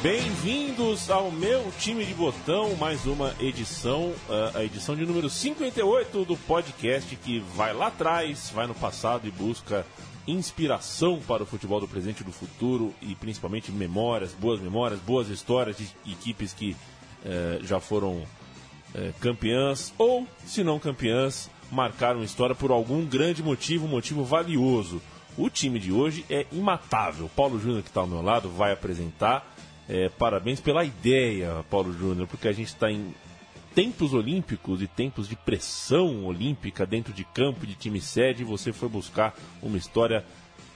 Bem-vindos ao meu time de botão, mais uma edição, a edição de número 58 do podcast que vai lá atrás, vai no passado e busca inspiração para o futebol do presente e do futuro e principalmente memórias, boas memórias, boas histórias de equipes que eh, já foram eh, campeãs ou, se não campeãs, marcaram história por algum grande motivo, motivo valioso. O time de hoje é imatável. Paulo Júnior, que está ao meu lado, vai apresentar. Eh, parabéns pela ideia, Paulo Júnior, porque a gente está em tempos olímpicos e tempos de pressão olímpica dentro de campo de time sede, você foi buscar uma história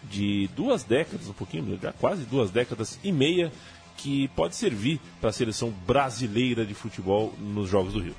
de duas décadas, um pouquinho, já quase duas décadas e meia, que pode servir para a seleção brasileira de futebol nos Jogos do Rio.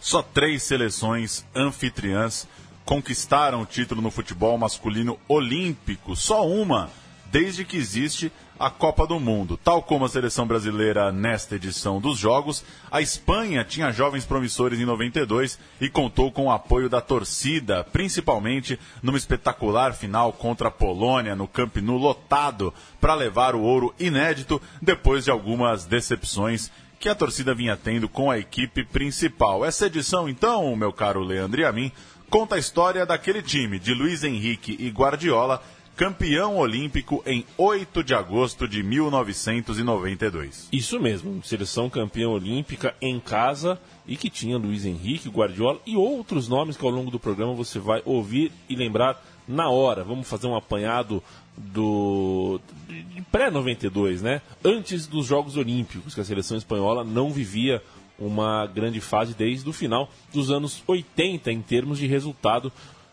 Só três seleções anfitriãs conquistaram o título no futebol masculino olímpico, só uma, desde que existe a Copa do Mundo. Tal como a seleção brasileira nesta edição dos Jogos, a Espanha tinha jovens promissores em 92 e contou com o apoio da torcida, principalmente numa espetacular final contra a Polônia no Camp Nou lotado para levar o ouro inédito depois de algumas decepções que a torcida vinha tendo com a equipe principal. Essa edição, então, meu caro Leandro e a mim, conta a história daquele time de Luiz Henrique e Guardiola campeão olímpico em 8 de agosto de 1992. Isso mesmo, seleção campeã olímpica em casa e que tinha Luiz Henrique, Guardiola e outros nomes que ao longo do programa você vai ouvir e lembrar na hora. Vamos fazer um apanhado do de pré-92, né? Antes dos Jogos Olímpicos, que a seleção espanhola não vivia uma grande fase desde o final dos anos 80 em termos de resultado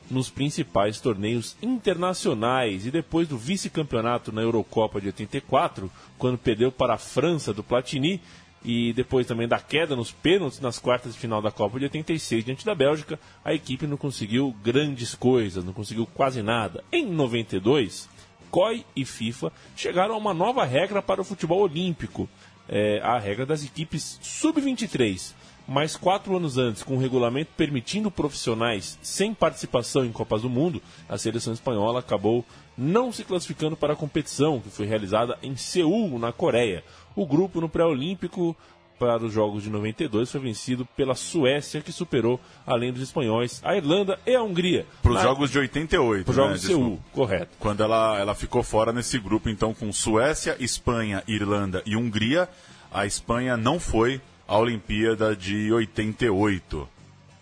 nos principais torneios internacionais. E depois do vice-campeonato na Eurocopa de 84, quando perdeu para a França do Platini, e depois também da queda nos pênaltis nas quartas de final da Copa de 86 diante da Bélgica, a equipe não conseguiu grandes coisas, não conseguiu quase nada. Em 92, COI e FIFA chegaram a uma nova regra para o futebol olímpico, é, a regra das equipes sub-23 mas quatro anos antes, com o regulamento permitindo profissionais sem participação em Copas do Mundo, a seleção espanhola acabou não se classificando para a competição, que foi realizada em Seul, na Coreia. O grupo no pré-olímpico para os Jogos de 92 foi vencido pela Suécia, que superou, além dos espanhóis, a Irlanda e a Hungria. Para os. Jogos de 88, Para os Jogos né, de Seul, correto. Quando ela, ela ficou fora nesse grupo, então, com Suécia, Espanha, Irlanda e Hungria, a Espanha não foi a Olimpíada de 88.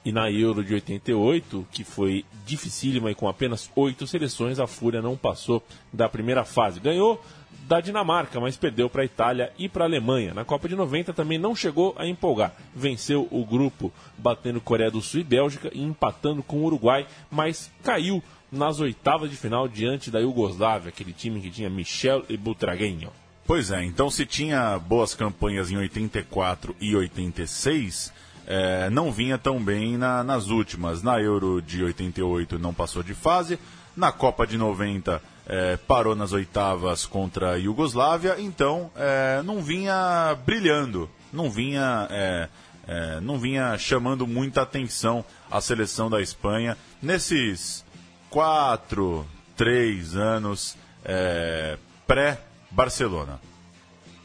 E na Euro de 88, que foi dificílima e com apenas oito seleções, a Fúria não passou da primeira fase. Ganhou da Dinamarca, mas perdeu para a Itália e para a Alemanha. Na Copa de 90 também não chegou a empolgar. Venceu o grupo batendo Coreia do Sul e Bélgica e empatando com o Uruguai, mas caiu nas oitavas de final diante da Iugoslávia, aquele time que tinha Michel e Butragueño. Pois é, então se tinha boas campanhas em 84 e 86, é, não vinha tão bem na, nas últimas. Na Euro de 88 não passou de fase, na Copa de 90 é, parou nas oitavas contra a Iugoslávia, então é, não vinha brilhando, não vinha, é, é, não vinha chamando muita atenção a seleção da Espanha nesses quatro, três anos é, pré Barcelona.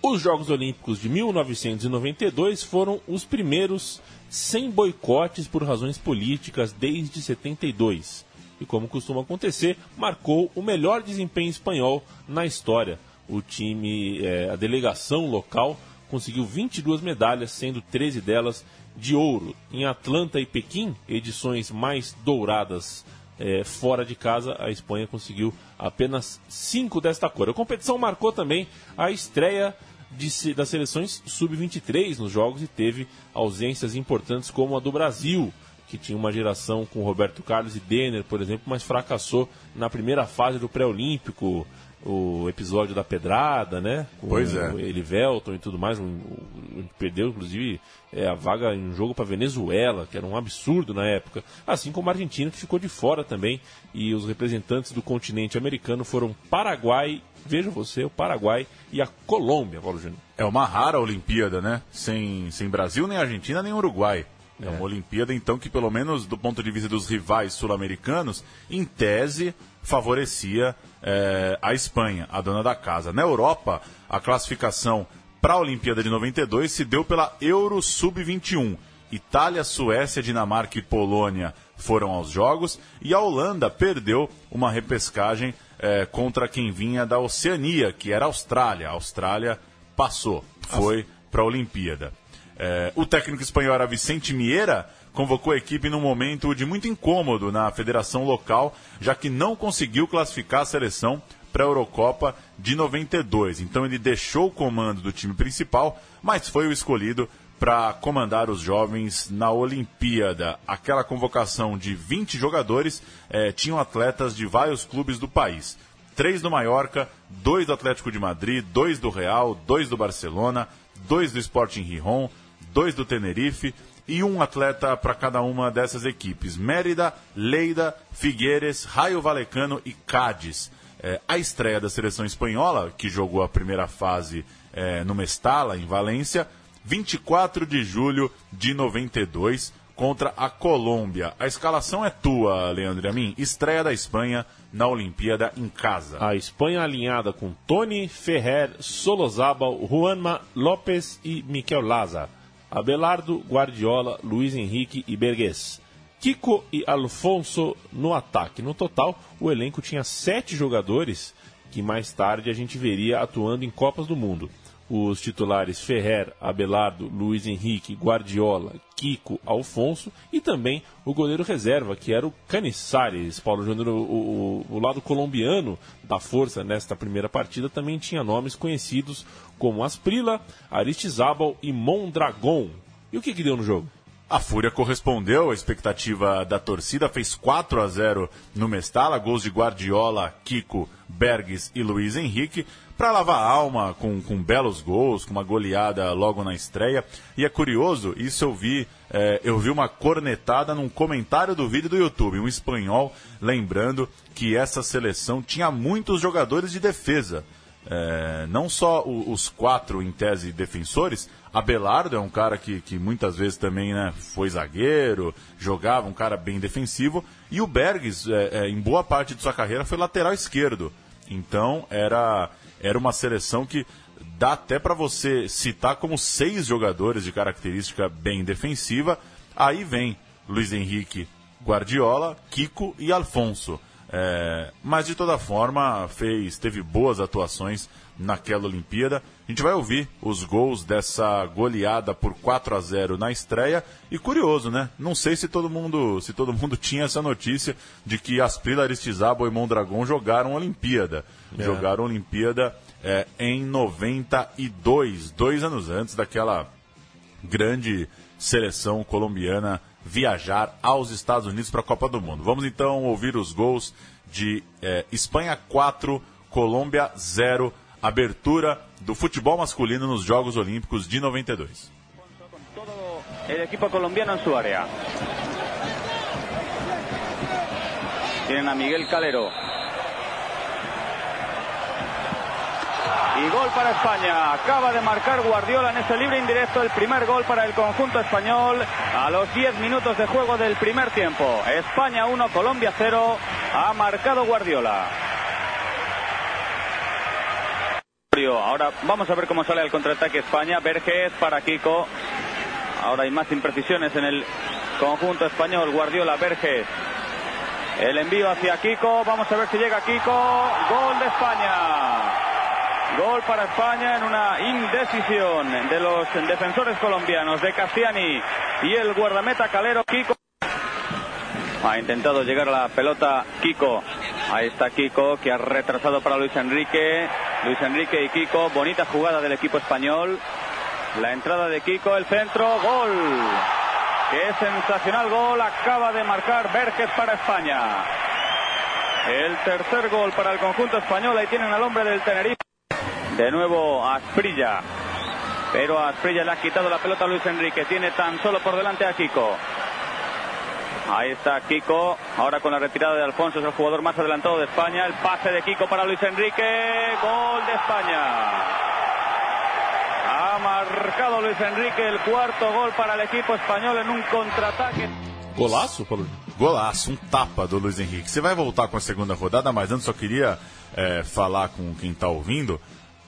Os Jogos Olímpicos de 1992 foram os primeiros sem boicotes por razões políticas desde 72. E como costuma acontecer, marcou o melhor desempenho espanhol na história. O time, é, a delegação local, conseguiu 22 medalhas, sendo 13 delas de ouro. Em Atlanta e Pequim, edições mais douradas é, fora de casa, a Espanha conseguiu apenas cinco desta cor. A competição marcou também a estreia de, das seleções sub-23 nos jogos e teve ausências importantes como a do Brasil, que tinha uma geração com Roberto Carlos e Denner, por exemplo, mas fracassou na primeira fase do pré-olímpico o episódio da pedrada, né? Com pois é. Ele Velton e tudo mais. Um, um, perdeu, inclusive, é, a vaga em um jogo para Venezuela, que era um absurdo na época. Assim como a Argentina, que ficou de fora também. E os representantes do continente americano foram Paraguai, veja você, o Paraguai e a Colômbia, Paulo Júnior. É uma rara Olimpíada, né? Sem, sem Brasil, nem Argentina, nem Uruguai. É. é uma Olimpíada, então, que pelo menos do ponto de vista dos rivais sul-americanos, em tese, favorecia é, a Espanha, a dona da casa. Na Europa, a classificação para a Olimpíada de 92 se deu pela Euro Sub-21. Itália, Suécia, Dinamarca e Polônia foram aos Jogos e a Holanda perdeu uma repescagem é, contra quem vinha da Oceania, que era a Austrália. A Austrália passou, foi para a Olimpíada. É, o técnico espanhol era Vicente Mieira, convocou a equipe num momento de muito incômodo na federação local, já que não conseguiu classificar a seleção para a Eurocopa de 92. Então ele deixou o comando do time principal, mas foi o escolhido para comandar os jovens na Olimpíada. Aquela convocação de 20 jogadores eh, tinham atletas de vários clubes do país. Três do Mallorca, dois do Atlético de Madrid, dois do Real, dois do Barcelona, dois do Sporting Gijón, dois do Tenerife e um atleta para cada uma dessas equipes: Mérida, Leida, Figueires, Raio Valecano e Cádiz. É, a estreia da seleção espanhola, que jogou a primeira fase é, no Mestala, em Valência, 24 de julho de 92, contra a Colômbia. A escalação é tua, Leandro a mim. Estreia da Espanha na Olimpíada em casa. A Espanha alinhada com Tony, Ferrer, Solozábal, Juanma, López e Miquel Laza. Abelardo, Guardiola, Luiz Henrique e Bergues. Kiko e Alfonso no ataque. No total, o elenco tinha sete jogadores que mais tarde a gente veria atuando em Copas do Mundo os titulares Ferrer, Abelardo, Luiz Henrique, Guardiola, Kiko, Alfonso e também o goleiro reserva, que era o Canizares. Paulo Júnior, o, o, o, lado colombiano da força nesta primeira partida também tinha nomes conhecidos como Asprila, Aristizábal e Mondragon. E o que, que deu no jogo? A Fúria correspondeu à expectativa da torcida, fez 4 a 0 no Mestala, gols de Guardiola, Kiko, Berges e Luiz Henrique para lavar a alma com, com belos gols, com uma goleada logo na estreia. E é curioso, isso eu vi, é, eu vi uma cornetada num comentário do vídeo do YouTube, um espanhol lembrando que essa seleção tinha muitos jogadores de defesa. É, não só o, os quatro em tese defensores, Abelardo é um cara que, que muitas vezes também né, foi zagueiro, jogava, um cara bem defensivo, e o Bergs, é, é, em boa parte de sua carreira, foi lateral esquerdo. Então era era uma seleção que dá até para você citar como seis jogadores de característica bem defensiva. Aí vem Luiz Henrique, Guardiola, Kiko e Alfonso. É, mas de toda forma fez, teve boas atuações naquela Olimpíada. A gente vai ouvir os gols dessa goleada por 4 a 0 na estreia. E curioso, né? Não sei se todo mundo, se todo mundo tinha essa notícia de que Asprila, Aristizábal e Mondragon jogaram Olimpíada. É. Jogaram Olimpíada é, em 92, dois anos antes daquela grande seleção colombiana viajar aos Estados Unidos para a Copa do Mundo. Vamos então ouvir os gols de é, Espanha 4, Colômbia 0 abertura do futebol masculino nos Jogos Olímpicos de 92. El equipo colombiano en su área. Tienen a Miguel Calero. Y gol para España. Acaba de marcar Guardiola en ese libre indirecto el primer gol para el conjunto español a los 10 minutos de juego del primer tiempo. España 1, Colombia 0. Ha marcado Guardiola. Ahora vamos a ver cómo sale el contraataque España. Verges para Kiko. Ahora hay más imprecisiones en el conjunto español. Guardiola, Verges. El envío hacia Kiko. Vamos a ver si llega Kiko. Gol de España. Gol para España en una indecisión de los defensores colombianos de Castiani y el guardameta Calero Kiko. Ha intentado llegar a la pelota Kiko. Ahí está Kiko que ha retrasado para Luis Enrique. Luis Enrique y Kiko, bonita jugada del equipo español. La entrada de Kiko, el centro, gol. Qué sensacional gol acaba de marcar Verges para España. El tercer gol para el conjunto español. Ahí tienen al hombre del Tenerife. De nuevo Asprilla. Pero a Asprilla le ha quitado la pelota a Luis Enrique. Tiene tan solo por delante a Kiko. Ahí está Kiko. Ahora con la retirada de Alfonso es el jugador más adelantado de España. El pase de Kiko para Luis Enrique. Gol de España. Ha marcado Luis Enrique el cuarto gol para el equipo español en un contraataque. Golaço, Paulo? Golaço, um tapa do Luiz Henrique. Você vai voltar com a segunda rodada, mas antes só queria é, falar com quem está ouvindo.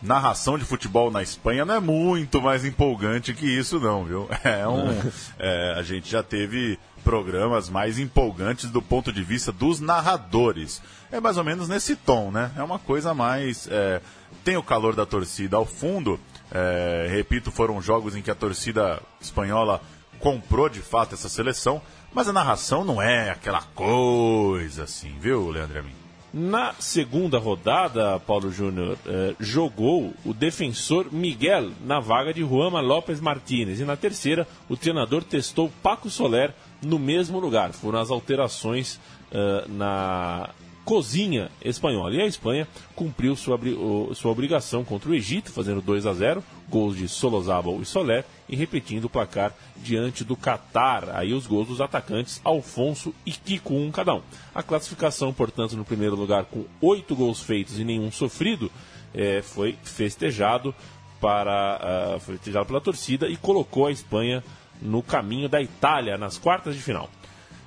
Narração de futebol na Espanha não é muito mais empolgante que isso, não, viu? É um, é, a gente já teve programas mais empolgantes do ponto de vista dos narradores. É mais ou menos nesse tom, né? É uma coisa mais. É, tem o calor da torcida ao fundo. É, repito, foram jogos em que a torcida espanhola comprou de fato essa seleção, mas a narração não é aquela coisa assim, viu, Leandro Amin? Na segunda rodada, Paulo Júnior eh, jogou o defensor Miguel na vaga de Juama López Martínez. E na terceira, o treinador testou Paco Soler no mesmo lugar. Foram as alterações eh, na cozinha espanhola. E a Espanha cumpriu sua, sua obrigação contra o Egito, fazendo 2 a 0, gols de Solozábal e Soler, e repetindo o placar diante do Catar. Aí os gols dos atacantes Alfonso e Kiko, um cada um. A classificação, portanto, no primeiro lugar, com oito gols feitos e nenhum sofrido, é, foi festejado para uh, festejado pela torcida e colocou a Espanha no caminho da Itália nas quartas de final.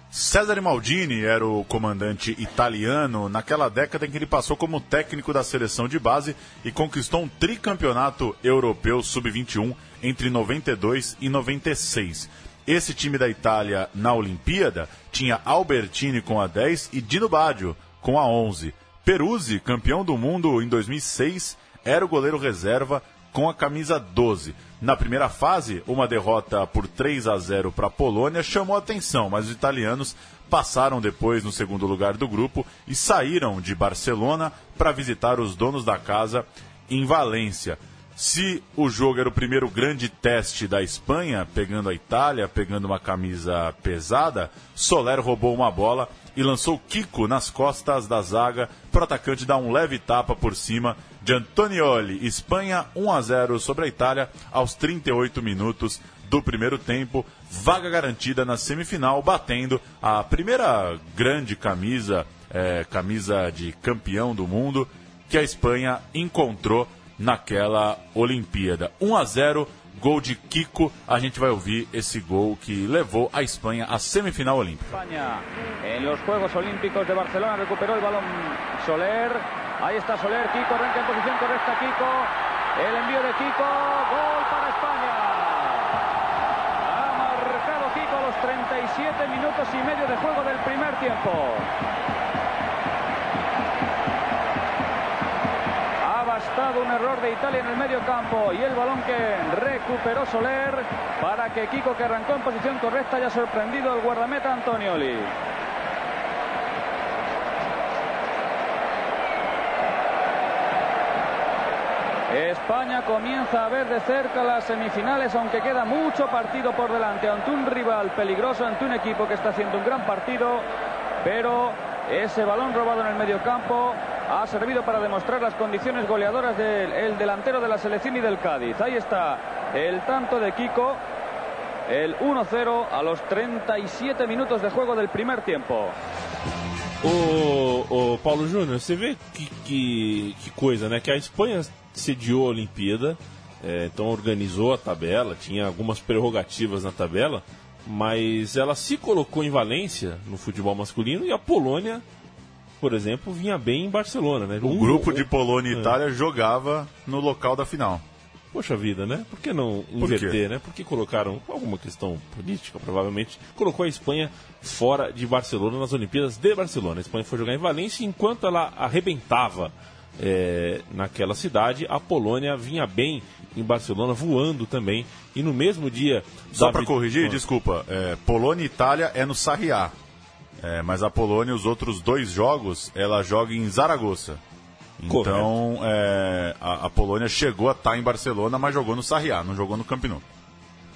Cesare Maldini era o comandante italiano naquela década em que ele passou como técnico da seleção de base e conquistou um tricampeonato europeu sub-21 entre 92 e 96. Esse time da Itália na Olimpíada tinha Albertini com a 10 e Dino Baggio com a 11. Peruzzi, campeão do mundo em 2006, era o goleiro reserva com a camisa 12. Na primeira fase, uma derrota por 3 a 0 para a Polônia chamou atenção, mas os italianos passaram depois no segundo lugar do grupo e saíram de Barcelona para visitar os donos da casa em Valência. Se o jogo era o primeiro grande teste da Espanha, pegando a Itália, pegando uma camisa pesada, Soler roubou uma bola e lançou Kiko nas costas da zaga para o atacante dar um leve tapa por cima de Antonioli. Espanha 1 a 0 sobre a Itália aos 38 minutos do primeiro tempo. Vaga garantida na semifinal, batendo a primeira grande camisa, é, camisa de campeão do mundo, que a Espanha encontrou naquela Olimpíada. 1 a 0 gol de Kiko. A gente vai ouvir esse gol que levou a Espanha à semifinal olímpica. España en los Juegos Olímpicos de Barcelona recuperó el balón Soler. Ahí está Soler, Kiko arranca en posición correcta Kiko. El envío de Kiko, gol para España. Ha marcado Kiko a los 37 minutos y medio de juego del primer tiempo. Ha bastado un error de Italia en el medio campo y el balón que recuperó Soler para que Kiko, que arrancó en posición correcta, haya sorprendido al guardameta Antonioli. España comienza a ver de cerca las semifinales, aunque queda mucho partido por delante ante un rival peligroso, ante un equipo que está haciendo un gran partido, pero ese balón robado en el medio campo ha servido para demostrar las condiciones goleadoras del el delantero de la selección y del Cádiz. Ahí está el tanto de Kiko, el 1-0 a los 37 minutos de juego del primer tiempo. Ô, Paulo Júnior, você vê que, que, que? Que a Espanha sediou a Olimpíada, é, então organizou a tabela, tinha algumas prerrogativas na tabela, mas ela se colocou em Valência no futebol masculino e a Polônia, por exemplo, vinha bem em Barcelona, né? O Um- grupo de Polônia e Itália jogava no local da final. Poxa vida, né? Por que não Por quê? inverter, né? Porque colocaram alguma questão política, provavelmente, colocou a Espanha fora de Barcelona nas Olimpíadas de Barcelona. A Espanha foi jogar em Valência enquanto ela arrebentava é, naquela cidade, a Polônia vinha bem em Barcelona, voando também. E no mesmo dia. Só para corrigir, Ah, desculpa, é, Polônia e Itália é no Sarriá. É, mas a Polônia, os outros dois jogos, ela joga em Zaragoza. Então, é, a, a Polônia chegou a estar em Barcelona, mas jogou no Sarriá, não jogou no Camp Nou.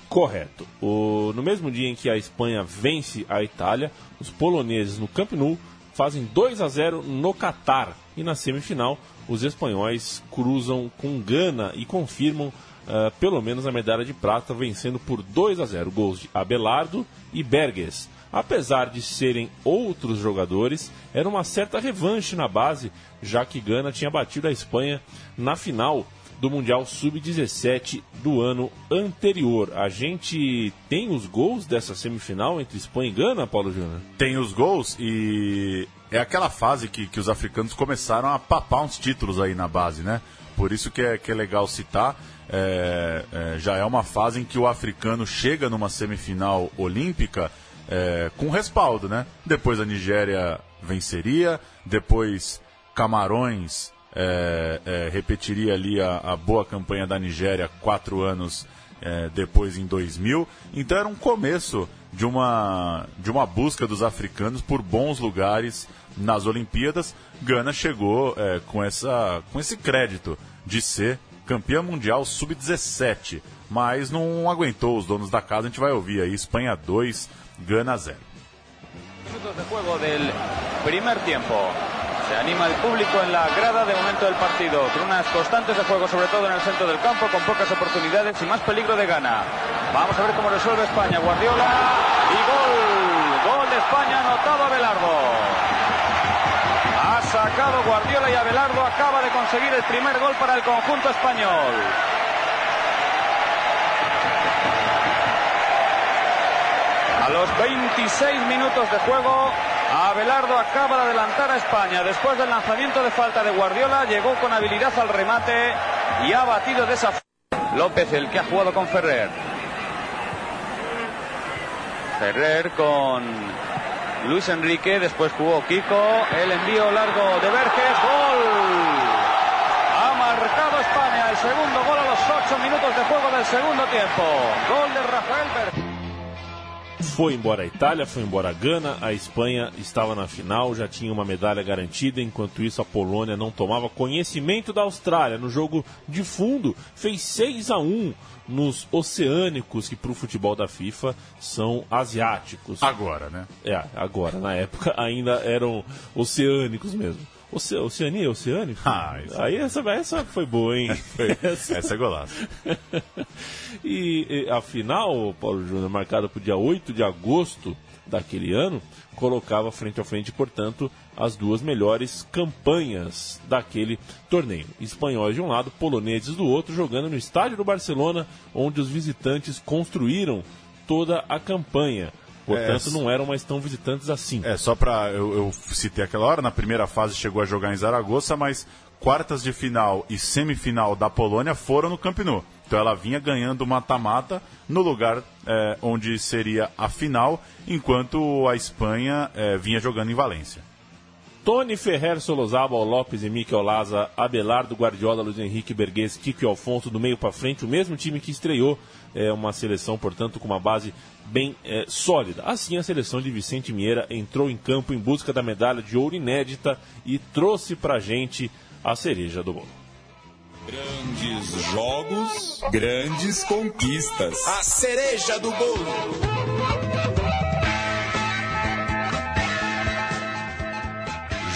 Correto. O, no mesmo dia em que a Espanha vence a Itália, os poloneses no Camp Nou fazem 2 a 0 no Catar. E na semifinal, os espanhóis cruzam com Gana e confirmam uh, pelo menos a medalha de prata, vencendo por 2 a 0 gols de Abelardo e Berges. Apesar de serem outros jogadores, era uma certa revanche na base, já que Gana tinha batido a Espanha na final do Mundial Sub-17 do ano anterior. A gente tem os gols dessa semifinal entre Espanha e Gana, Paulo Júnior? Tem os gols e é aquela fase que, que os africanos começaram a papar uns títulos aí na base, né? Por isso que é, que é legal citar. É, é, já é uma fase em que o africano chega numa semifinal olímpica é, com respaldo, né? Depois a Nigéria venceria, depois Camarões é, é, repetiria ali a, a, boa campanha da Nigéria quatro anos é, depois, em 2000. Então era um começo de uma, de uma busca dos africanos por bons lugares nas Olimpíadas. Gana chegou é, com, essa, com esse crédito de ser campeã mundial sub-17, mas não aguentou os donos da casa. A gente vai ouvir aí: Espanha 2, Gana 0. Minutos de juego del primer tiempo. Se anima el público en la grada de momento del partido, con unas constantes de juego, sobre todo en el centro del campo, con pocas oportunidades y más peligro de gana. Vamos a ver cómo resuelve España. Guardiola y gol. Gol de España anotado Abelardo. Ha sacado Guardiola y Abelardo acaba de conseguir el primer gol para el conjunto español. A los 26 minutos de juego, Abelardo acaba de adelantar a España. Después del lanzamiento de falta de Guardiola, llegó con habilidad al remate y ha batido de esa López, el que ha jugado con Ferrer. Ferrer con Luis Enrique, después jugó Kiko, el envío largo de Verges, gol. Ha marcado España el segundo gol a los ocho minutos de juego del segundo tiempo. Gol de Rafael. Foi embora a Itália, foi embora a Gana, a Espanha estava na final, já tinha uma medalha garantida, enquanto isso a Polônia não tomava conhecimento da Austrália. No jogo de fundo, fez 6 a 1 nos oceânicos, que para o futebol da FIFA são asiáticos. Agora, né? É, agora. Na época ainda eram oceânicos mesmo. Oce Oceania, Oceânico? Ah, isso Aí essa, essa foi boa, hein? essa... essa é golaço. e, e a final, Paulo Júnior, marcada para o dia 8 de agosto daquele ano, colocava frente a frente, portanto, as duas melhores campanhas daquele torneio. Espanhóis de um lado, poloneses do outro, jogando no estádio do Barcelona, onde os visitantes construíram toda a campanha. Portanto, é, não eram mais tão visitantes assim. É, só para eu, eu citei aquela hora, na primeira fase chegou a jogar em Zaragoza, mas quartas de final e semifinal da Polônia foram no Camp Nou. Então ela vinha ganhando mata-mata no lugar é, onde seria a final, enquanto a Espanha é, vinha jogando em Valência. Tony Ferrer, Solozabal, Lopes, Henrique Olaza, Abelardo, Guardiola, Luiz Henrique, Berguês, Kiko e Alfonso do meio para frente, o mesmo time que estreou é, uma seleção, portanto, com uma base bem é, sólida. Assim, a seleção de Vicente Mieira entrou em campo em busca da medalha de ouro inédita e trouxe para gente a cereja do bolo. Grandes jogos, grandes conquistas. A cereja do bolo.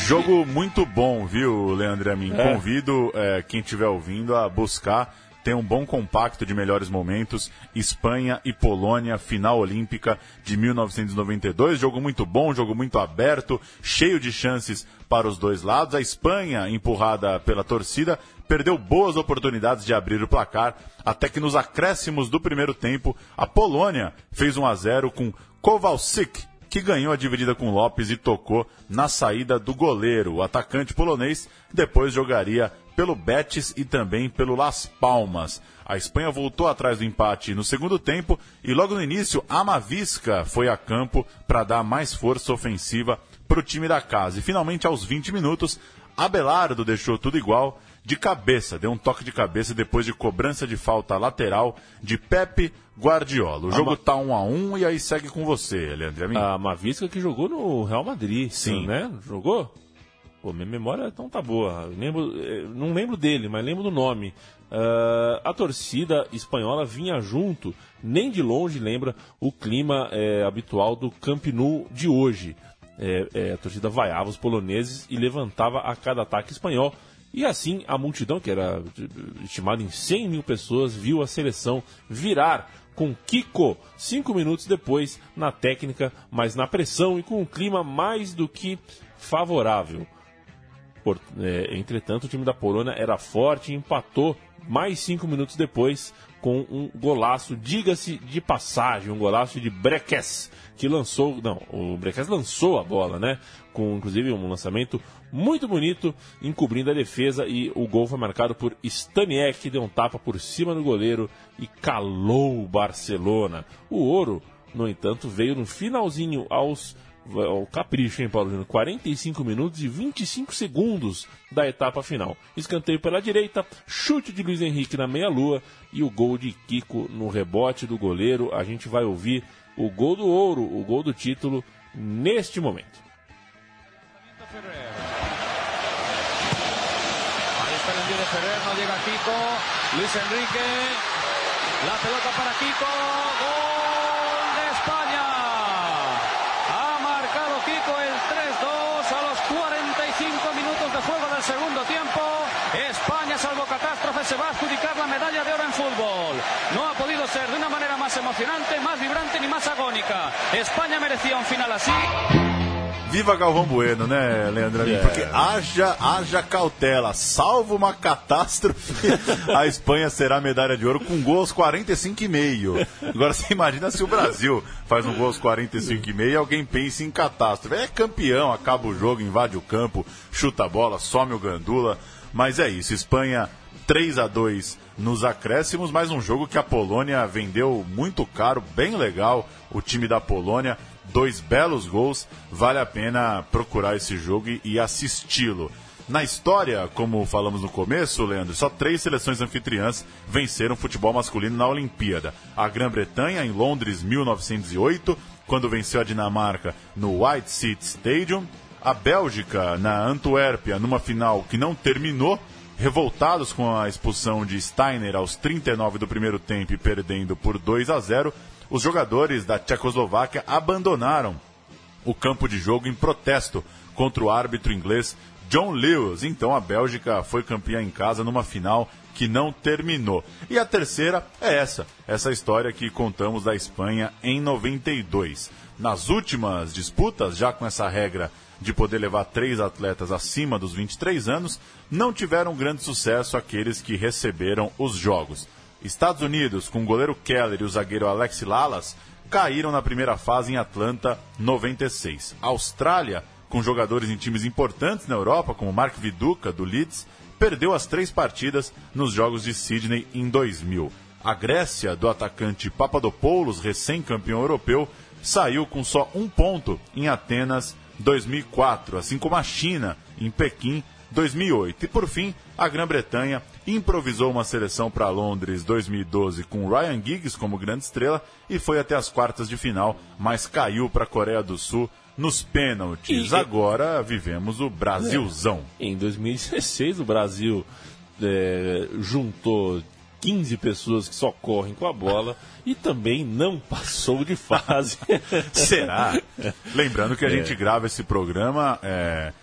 Jogo muito bom, viu, Leandro Amin? É. Convido é, quem estiver ouvindo a buscar. Tem um bom compacto de melhores momentos. Espanha e Polônia, final olímpica de 1992. Jogo muito bom, jogo muito aberto, cheio de chances para os dois lados. A Espanha, empurrada pela torcida, perdeu boas oportunidades de abrir o placar, até que nos acréscimos do primeiro tempo, a Polônia fez 1 a 0 com Kowalczyk que ganhou a dividida com Lopes e tocou na saída do goleiro. O atacante polonês depois jogaria pelo Betis e também pelo Las Palmas. A Espanha voltou atrás do empate no segundo tempo e logo no início a Mavisca foi a campo para dar mais força ofensiva para o time da casa. E finalmente aos 20 minutos, Abelardo deixou tudo igual de cabeça, deu um toque de cabeça depois de cobrança de falta lateral de Pepe Guardiola. O jogo Ma... tá 1 um a 1 um, e aí segue com você, Leandro. A Mavisca que jogou no Real Madrid, sim, né? Jogou? Pô, minha memória então tá boa. Lembro, eh, não lembro dele, mas lembro do nome. Uh, a torcida espanhola vinha junto, nem de longe lembra o clima é, habitual do Camp Nou de hoje. É, é, a torcida vaiava os poloneses e levantava a cada ataque espanhol. E assim a multidão, que era estimada em 100 mil pessoas, viu a seleção virar com Kiko cinco minutos depois na técnica, mas na pressão e com um clima mais do que favorável. Por, é, entretanto, o time da Polônia era forte e empatou mais cinco minutos depois com um golaço, diga-se de passagem, um golaço de Breques, que lançou, não, o Breques lançou a bola, né? Com inclusive um lançamento muito bonito, encobrindo a defesa e o gol foi marcado por Staniek, que deu um tapa por cima do goleiro e calou o Barcelona. O ouro, no entanto, veio no finalzinho aos o capricho, hein, Paulo Júnior? 45 minutos e 25 segundos da etapa final. Escanteio pela direita, chute de Luiz Henrique na meia-lua e o gol de Kiko no rebote do goleiro. A gente vai ouvir o gol do ouro, o gol do título, neste momento. Ahí está el envío de Ferrer, no llega Kiko, Luis Enrique, la pelota para Kiko, segundo tiempo. España, salvo catástrofe, se va a adjudicar la medalla de oro en fútbol. No ha podido ser de una manera más emocionante, más vibrante ni más agónica. España merecía un final así. Viva Galvão Bueno, né, Leandro? Yeah. Porque haja, haja cautela. Salvo uma catástrofe, a Espanha será medalha de ouro com gol aos 45,5. Agora você imagina se o Brasil faz um gol aos 45,5 e alguém pensa em catástrofe. É campeão, acaba o jogo, invade o campo, chuta a bola, some o gandula. Mas é isso, Espanha 3 a 2 nos acréscimos, mais um jogo que a Polônia vendeu muito caro, bem legal, o time da Polônia dois belos gols, vale a pena procurar esse jogo e, assisti-lo. Na história, como falamos no começo, Leandro, só três seleções anfitriãs venceram futebol masculino na Olimpíada. A Grã-Bretanha, em Londres, 1908, quando venceu a Dinamarca no White City Stadium. A Bélgica, na Antuérpia, numa final que não terminou, revoltados com a expulsão de Steiner aos 39 do primeiro tempo e perdendo por 2 a 0 os jogadores da Tchecoslováquia abandonaram o campo de jogo em protesto contra o árbitro inglês John Lewis. Então a Bélgica foi campeã em casa numa final que não terminou. E a terceira é essa, essa história que contamos da Espanha em 92. Nas últimas disputas, já com essa regra de poder levar três atletas acima dos 23 anos, não tiveram grande sucesso aqueles que receberam os jogos. Estados Unidos, com o goleiro Keller e o zagueiro Alex Lalas, caíram na primeira fase em Atlanta 96. Austrália, com jogadores em times importantes na Europa, como Mark Viduca, do Leeds, perdeu as três partidas nos Jogos de Sydney em 2000. A Grécia, do atacante Papadopoulos, recém-campeão europeu, saiu com só um ponto em Atenas 2004, assim como a China, em Pequim 2008. E por fim, a Grã-Bretanha improvisou uma seleção para Londres 2012 com Ryan Giggs como grande estrela e foi até as quartas de final, mas caiu para a Coreia do Sul nos pênaltis. E... Agora vivemos o Brasilzão. É. Em 2016, o Brasil é, juntou 15 pessoas que só correm com a bola e também não passou de fase. Será? Lembrando que a é. gente grava esse programa. É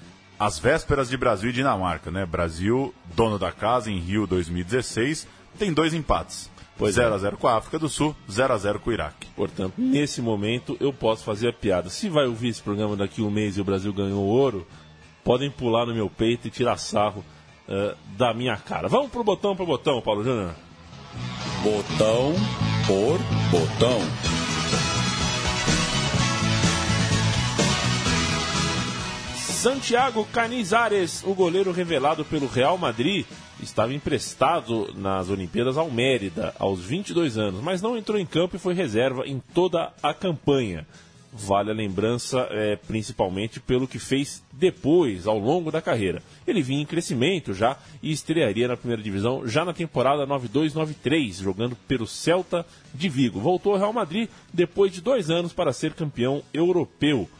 às vésperas de Brasil e Dinamarca, né? Brasil, dono da casa em Rio 2016, tem dois empates. Pois 0 é. a 0 com a África do Sul, 0 a 0 com o Iraque. Portanto, nesse momento eu posso fazer a piada. Se vai ouvir esse programa daqui um mês e o Brasil ganhou ouro, podem pular no meu peito e tirar sarro uh, da minha cara. Vamos pro botão pro botão, Paulo Júnior. Botão por botão. Santiago Canizares, o goleiro revelado pelo Real Madrid, estava emprestado nas Olimpíadas ao Mérida aos 22 anos, mas não entrou em campo e foi reserva em toda a campanha. Vale a lembrança é, principalmente pelo que fez depois, ao longo da carreira. Ele vinha em crescimento já e estrearia na primeira divisão já na temporada 92-93, jogando pelo Celta de Vigo. Voltou ao Real Madrid depois de dois anos para ser campeão europeu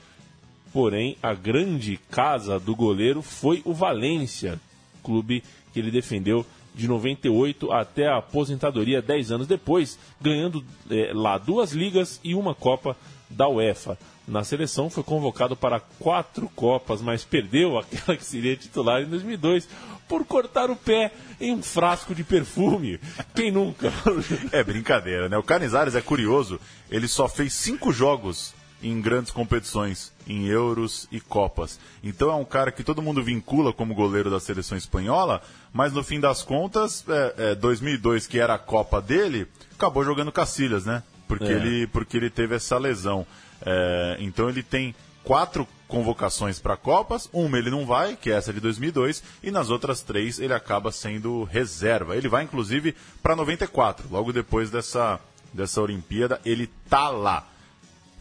Porém, a grande casa do goleiro foi o Valência, clube que ele defendeu de 98 até a aposentadoria 10 anos depois, ganhando é, lá duas ligas e uma Copa da UEFA. Na seleção foi convocado para quatro Copas, mas perdeu aquela que seria titular em 2002 por cortar o pé em um frasco de perfume. Quem nunca? É brincadeira, né? O Canizares é curioso, ele só fez cinco jogos em grandes competições, em Euros e Copas. Então é um cara que todo mundo vincula como goleiro da seleção espanhola, mas no fim das contas, é, é, 2002, que era a Copa dele, acabou jogando Cacilhas, né? Porque, É. ele, porque ele teve essa lesão. É, então ele tem quatro convocações para Copas, uma ele não vai, que é essa de 2002, e nas outras três ele acaba sendo reserva. Ele vai inclusive para 94, logo depois dessa, dessa Olimpíada, ele tá lá.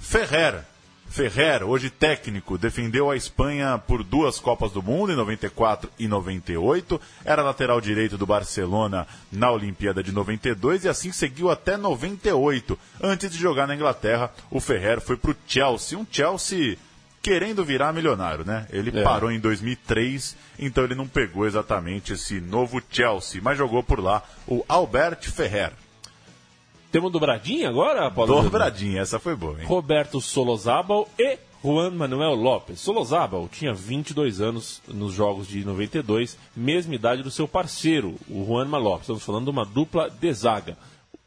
Ferrer. Ferrer, hoje técnico, defendeu a Espanha por duas Copas do Mundo, em 94 e 98. Era lateral direito do Barcelona na Olimpíada de 92 e assim seguiu até 98. Antes de jogar na Inglaterra, o Ferrer foi para o Chelsea. Um Chelsea querendo virar milionário, né? Ele É. parou em 2003, então ele não pegou exatamente esse novo Chelsea, mas jogou por lá o Albert Ferrer. Temos dobradinha agora, Paulo? Dobradinha, essa foi boa, hein? Roberto Solozábal e Juan Manuel Lopes. Solozábal tinha 22 anos nos jogos de 92, mesma idade do seu parceiro, o Juan Manuel Lopes. Estamos falando de uma dupla de zaga.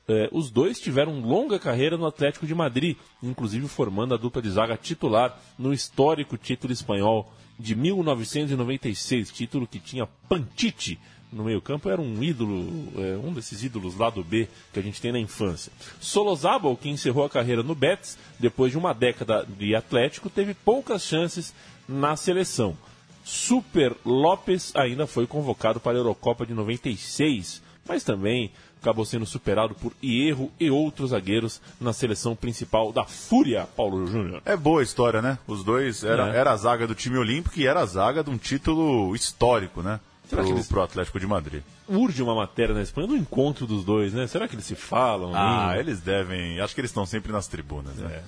Eh, os dois tiveram longa carreira no Atlético de Madrid, inclusive formando a dupla de zaga titular no histórico título espanhol de 1996, título que tinha Pantite no meio-campo era um ídolo, é, um desses ídolos lá do B que a gente tem na infância. Solozábal, que encerrou a carreira no Betis, depois de uma década de Atlético, teve poucas chances na seleção. Super Lopes ainda foi convocado para a Eurocopa de 96, mas também acabou sendo superado por Hierro e outros zagueiros na seleção principal da Fúria, Paulo Júnior. É boa a história, né? Os dois, era, É. era a zaga do time olímpico e era a zaga de um título histórico, né? Será pro, que eles- pro Atlético de Madrid. Urge uma matéria na Espanha do encontro dos dois, né? Será que eles se falam? Ah, eles devem. Acho que eles estão sempre nas tribunas, né? É.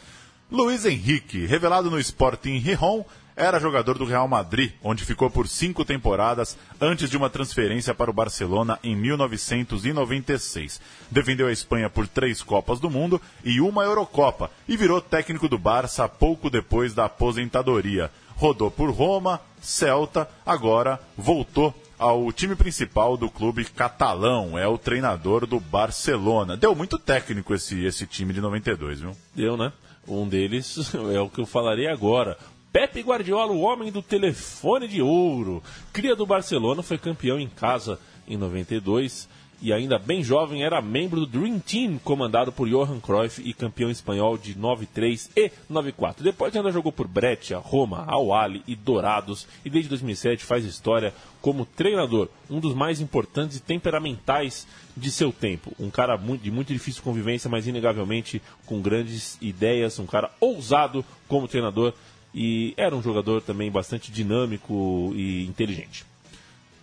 Luiz Henrique, revelado no Sporting Gijón, era jogador do Real Madrid, onde ficou por cinco temporadas antes de uma transferência para o Barcelona em 1996. Defendeu a Espanha por três Copas do Mundo e uma Eurocopa e virou técnico do Barça pouco depois da aposentadoria. Rodou por Roma, Celta, agora voltou ao time principal do clube catalão, é o treinador do Barcelona. Deu muito técnico esse, esse time de 92, viu? Deu, né? Um deles é o que eu falarei agora. Pepe Guardiola, o homem do telefone de ouro. Cria do Barcelona, foi campeão em casa em 92 e ainda bem jovem era membro do Dream Team, comandado por Johan Cruyff e campeão espanhol de 93 e 94. Depois ainda jogou por Breccia, Roma, Al Ahly e Dourados e desde 2007 faz história como treinador, um dos mais importantes e temperamentais de seu tempo. Um cara de muito difícil convivência, mas inegavelmente com grandes ideias, um cara ousado como treinador e era um jogador também bastante dinâmico e inteligente.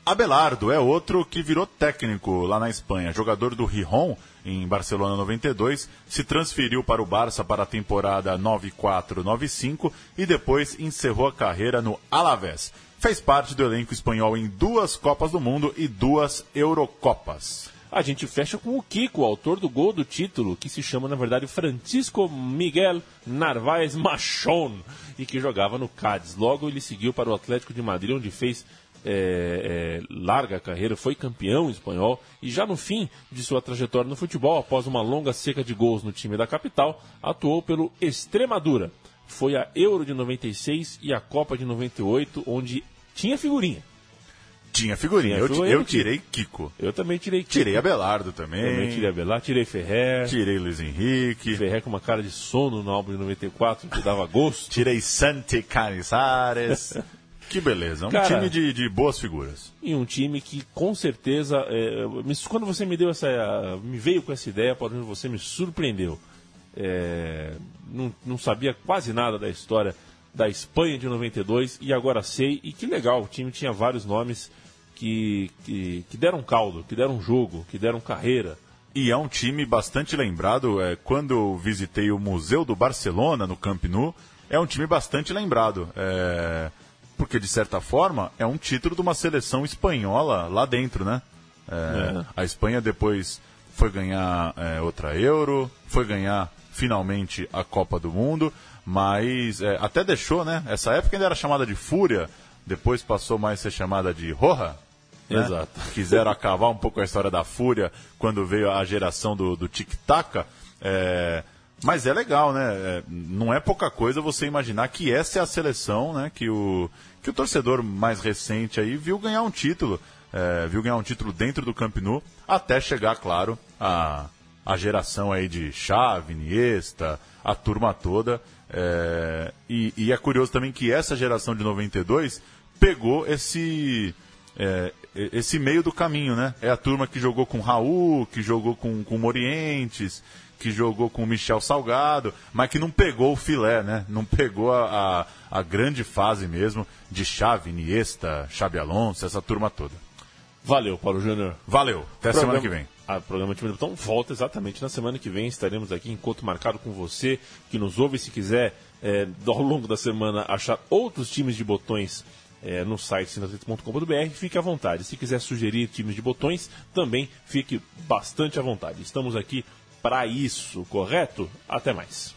Abelardo é outro que virou técnico lá na Espanha. Jogador do Rijon, em Barcelona 92, se transferiu para o Barça para a temporada 94-95 e depois encerrou a carreira no Alavés. Fez parte do elenco espanhol em duas Copas do Mundo e duas Eurocopas. A gente fecha com o Kiko, autor do gol do título, que se chama, na verdade, Francisco Miguel Narváez Machon, e que jogava no Cádiz. Logo ele seguiu para o Atlético de Madrid, onde fez é, é, larga carreira, foi campeão espanhol, e já no fim de sua trajetória no futebol, após uma longa seca de gols no time da capital, atuou pelo Extremadura. Foi a Euro de 96 e a Copa de 98, onde tinha figurinha. Tinha figurinha. Tinha Eu, figurinha eu tirei Kiko. Eu também tirei Kiko. Tirei Abelardo também. Também tirei Abelar, tirei Ferrer. Tirei Luiz Henrique. Ferrer com uma cara de sono no álbum de 94, que dava gosto. Tirei Santi Canizares. que beleza. Um Cara- time de, de boas figuras. E um time que, com certeza, é, quando você me deu essa. me veio com essa ideia, Paulo Júnior, você me surpreendeu. É, não, não sabia quase nada da história da Espanha de 92 e agora sei. E que legal, o time tinha vários nomes que, que, que deram caldo, que deram jogo, que deram carreira. E é um time bastante lembrado. É, quando eu visitei o Museu do Barcelona, no Camp Nou, é um time bastante lembrado. É, porque, de certa forma, é um título de uma seleção espanhola lá dentro, né? É, É. A Espanha depois foi ganhar é, outra Euro, foi ganhar finalmente a Copa do Mundo, mas é, até deixou, né? Essa época ainda era chamada de Fúria, depois passou mais a ser chamada de Roja. né? Exato. Quiseram acabar um pouco a história da Fúria quando veio a geração do, do Tic-Tac. É, mas é legal, né? É, não é pouca coisa você imaginar que essa é a seleção, né? Que o, que o torcedor mais recente aí viu ganhar um título. é, viu ganhar um título dentro do Camp Nou, até chegar, claro, a, a geração aí de Xavi, Iniesta, a turma toda. É, e, e é curioso também que essa geração de 92 pegou esse é, esse meio do caminho, né? É a turma que jogou com Raul, que jogou com, com Morientes, que jogou com Michel Salgado, mas que não pegou o filé, né? Não pegou a, a, a grande fase mesmo de Xavi, Iniesta, Xabi Alonso, essa turma toda. Valeu, Paulo Júnior. Valeu, até semana que vem. Ah, o programa Time do Botão volta exatamente na semana que vem. Estaremos aqui encontro marcado com você que nos ouve. Se quiser, é, ao longo da semana, achar outros times de botões é, no site sinatletas.com.br, fique à vontade. Se quiser sugerir times de botões, também fique bastante à vontade. Estamos aqui para isso, correto? Até mais.